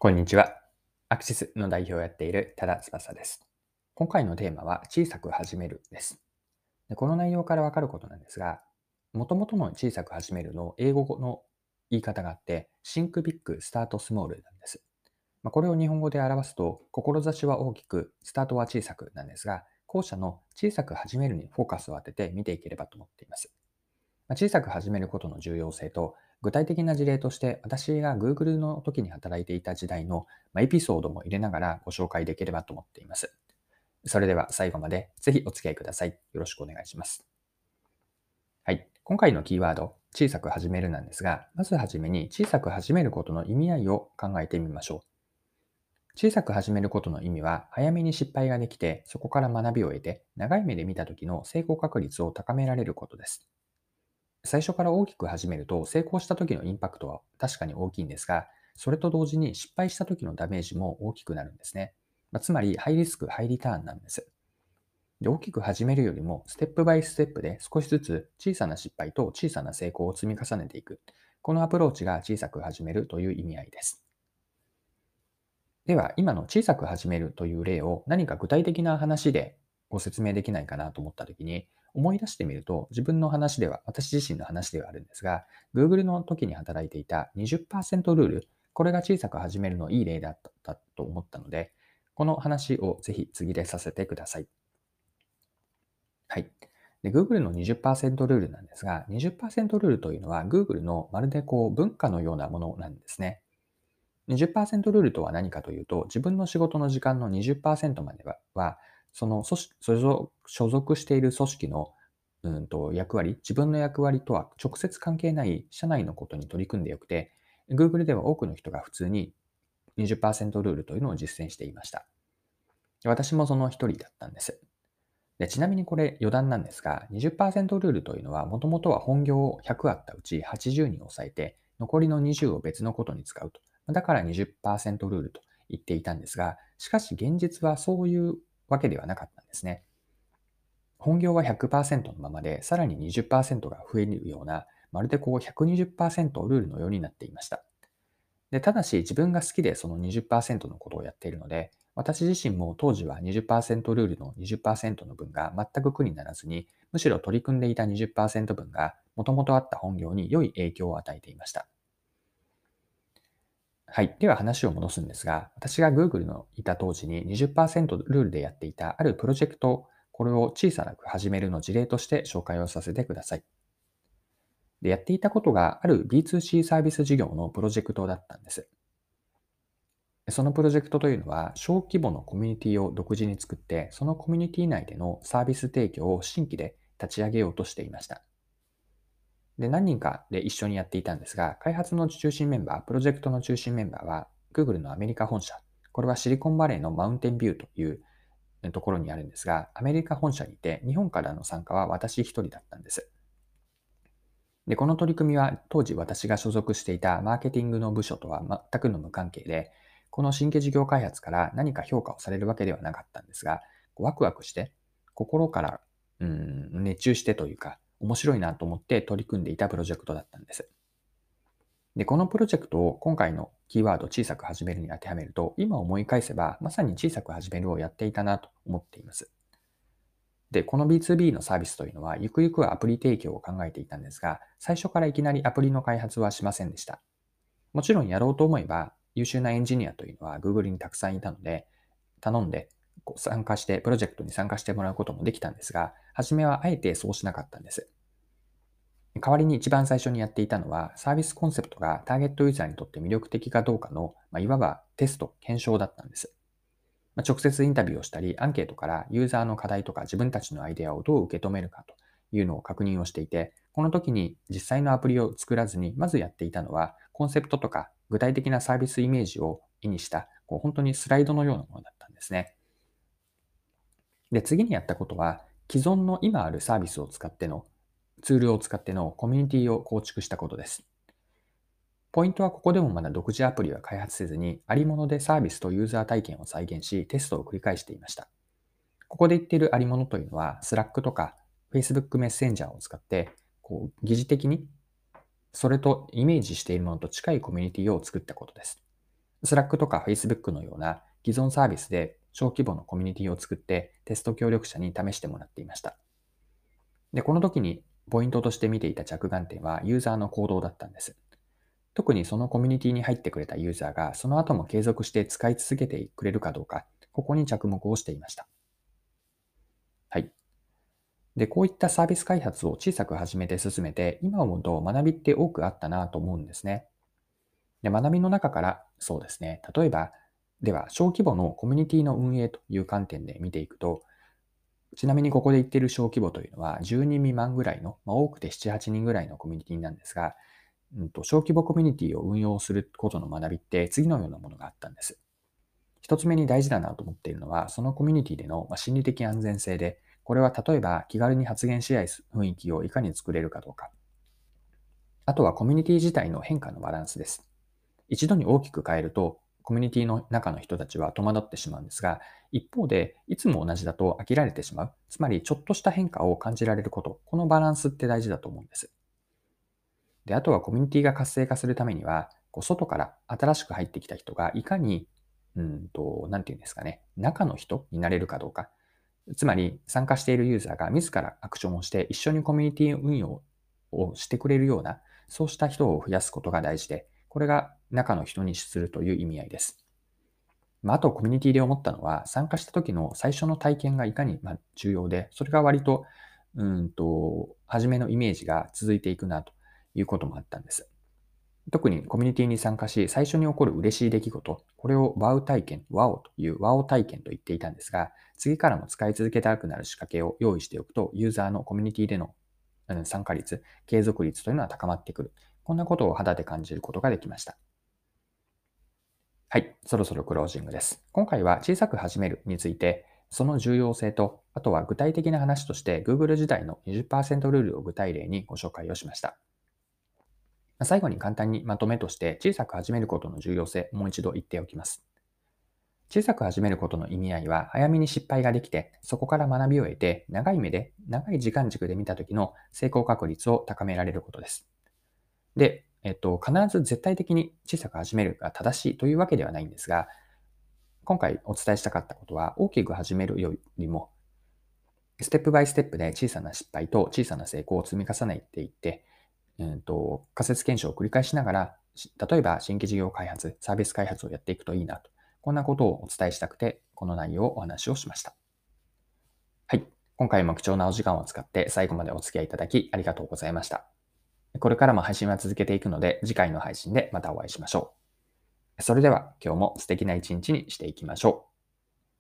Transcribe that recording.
こんにちは。アクシスの代表をやっている多田翼です。今回のテーマは小さく始めるです。でこの内容からわかることなんですが、もともとの小さく始めるの英語の言い方があって、シンクビッグ、スタートスモールなんです。まあ、これを日本語で表すと、志は大きく、スタートは小さくなんですが、後者の小さく始めるにフォーカスを当てて見ていければと思っています。まあ、小さく始めることの重要性と、具体的な事例として、私が Google の時に働いていた時代のエピソードも入れながらご紹介できればと思っています。それでは最後までぜひお付き合いください。よろしくお願いします。はい。今回のキーワード、小さく始めるなんですが、まずはじめに小さく始めることの意味合いを考えてみましょう。小さく始めることの意味は、早めに失敗ができて、そこから学びを得て、長い目で見た時の成功確率を高められることです。最初から大きく始めると成功した時のインパクトは確かに大きいんですが、それと同時に失敗した時のダメージも大きくなるんですね。まあ、つまり、ハイリスク、ハイリターンなんです。で大きく始めるよりも、ステップバイステップで少しずつ小さな失敗と小さな成功を積み重ねていく。このアプローチが小さく始めるという意味合いです。では、今の小さく始めるという例を何か具体的な話でご説明できないかなと思ったときに、思い出してみると、自分の話では、私自身の話ではあるんですが、Google の時に働いていた20%ルール、これが小さく始めるのいい例だったと思ったので、この話をぜひ次でさせてください。はい。で Google の20%ルールなんですが、20%ルールというのは Google のまるでこう文化のようなものなんですね。20%ルールとは何かというと、自分の仕事の時間の20%まではその所属している組織のうんと役割、自分の役割とは直接関係ない社内のことに取り組んでよくて、Google では多くの人が普通に20%ルールというのを実践していました。私もその一人だったんです。でちなみにこれ余談なんですが、20%ルールというのはもともとは本業を100あったうち80に抑えて、残りの20を別のことに使うと。だから20%ルールと言っていたんですが、しかし現実はそういうわけではなかったんですね。本業は100%のままで、さらに20%が増えるような、まるでこう120%ルールのようになっていました。でただし自分が好きでその20%のことをやっているので、私自身も当時は20%ルールの20%の分が全く苦にならずに、むしろ取り組んでいた20%分がもともとあった本業に良い影響を与えていました。はい。では話を戻すんですが、私が Google のいた当時に20%ルールでやっていたあるプロジェクト、これを小さなく始めるの事例として紹介をさせてください。で、やっていたことがある B2C サービス事業のプロジェクトだったんです。そのプロジェクトというのは、小規模のコミュニティを独自に作って、そのコミュニティ内でのサービス提供を新規で立ち上げようとしていました。で、何人かで一緒にやっていたんですが、開発の中心メンバー、プロジェクトの中心メンバーは、Google のアメリカ本社、これはシリコンバレーのマウンテンビューというところにあるんですが、アメリカ本社にいて、日本からの参加は私一人だったんです。で、この取り組みは当時私が所属していたマーケティングの部署とは全くの無関係で、この新規事業開発から何か評価をされるわけではなかったんですが、ワクワクして、心からうん熱中してというか、面白いなと思って取り組んでいたプロジェクトだったんです。で、このプロジェクトを今回のキーワード小さく始めるに当てはめると、今思い返せばまさに小さく始めるをやっていたなと思っています。で、この B2B のサービスというのは、ゆくゆくはアプリ提供を考えていたんですが、最初からいきなりアプリの開発はしませんでした。もちろんやろうと思えば、優秀なエンジニアというのは Google にたくさんいたので、頼んで参加して、プロジェクトに参加してもらうこともできたんですが、初めはあえてそうしなかったんです。代わりに一番最初にやっていたのは、サービスコンセプトがターゲットユーザーにとって魅力的かどうかの、まあ、いわばテスト、検証だったんです。まあ、直接インタビューをしたり、アンケートからユーザーの課題とか自分たちのアイデアをどう受け止めるかというのを確認をしていて、この時に実際のアプリを作らずに、まずやっていたのは、コンセプトとか具体的なサービスイメージを意にした、こう本当にスライドのようなものだったんですね。で、次にやったことは、既存の今あるサービスを使っての、ツールを使ってのコミュニティを構築したことです。ポイントはここでもまだ独自アプリは開発せずに、ありものでサービスとユーザー体験を再現し、テストを繰り返していました。ここで言っているありものというのは、Slack とか Facebook メッセンジャーを使って、こう疑似的にそれとイメージしているものと近いコミュニティを作ったことです。Slack とか Facebook のような既存サービスで小規模のコミュニティを作ってテスト協力者に試してもらっていました。で、この時にポイントとして見ていた着眼点はユーザーの行動だったんです。特にそのコミュニティに入ってくれたユーザーがその後も継続して使い続けてくれるかどうか、ここに着目をしていました。はい。で、こういったサービス開発を小さく始めて進めて、今思うと学びって多くあったなと思うんですね。で、学びの中から、そうですね、例えば、では、小規模のコミュニティの運営という観点で見ていくと、ちなみにここで言っている小規模というのは、10人未満ぐらいの、まあ、多くて7、8人ぐらいのコミュニティなんですが、うんと、小規模コミュニティを運用することの学びって次のようなものがあったんです。一つ目に大事だなと思っているのは、そのコミュニティでの心理的安全性で、これは例えば気軽に発言し合い雰囲気をいかに作れるかどうか。あとはコミュニティ自体の変化のバランスです。一度に大きく変えると、コミュニティの中の人たちは戸惑ってしまうんですが、一方で、いつも同じだと飽きられてしまう。つまり、ちょっとした変化を感じられること。このバランスって大事だと思うんです。で、あとはコミュニティが活性化するためには、こう外から新しく入ってきた人がいかに、うんと、なんていうんですかね、中の人になれるかどうか。つまり、参加しているユーザーが自らアクションをして一緒にコミュニティ運用をしてくれるような、そうした人を増やすことが大事で、これが中の人にするという意味合いです。まあ、あと、コミュニティで思ったのは、参加した時の最初の体験がいかに重要で、それが割と、うんと、初めのイメージが続いていくなということもあったんです。特にコミュニティに参加し、最初に起こる嬉しい出来事、これをワウ体験、ワオというワオ体験と言っていたんですが、次からも使い続けたくなる仕掛けを用意しておくと、ユーザーのコミュニティでの参加率、継続率というのは高まってくる。こんなことを肌で感じることができました。はい、そろそろクロージングです。今回は小さく始めるについて、その重要性と、あとは具体的な話として Google 時代の20%ルールを具体例にご紹介をしました。最後に簡単にまとめとして小さく始めることの重要性、もう一度言っておきます。小さく始めることの意味合いは、早めに失敗ができて、そこから学びを得て、長い目で、長い時間軸で見た時の成功確率を高められることです。で、えっと、必ず絶対的に小さく始めるが正しいというわけではないんですが、今回お伝えしたかったことは、大きく始めるよりも、ステップバイステップで小さな失敗と小さな成功を積み重ねていって、うんと、仮説検証を繰り返しながら、例えば新規事業開発、サービス開発をやっていくといいなと。こんなことをお伝えしたくて、この内容をお話をしました。はい。今回も貴重なお時間を使って最後までお付き合いいただきありがとうございました。これからも配信は続けていくので、次回の配信でまたお会いしましょう。それでは今日も素敵な一日にしていきましょう。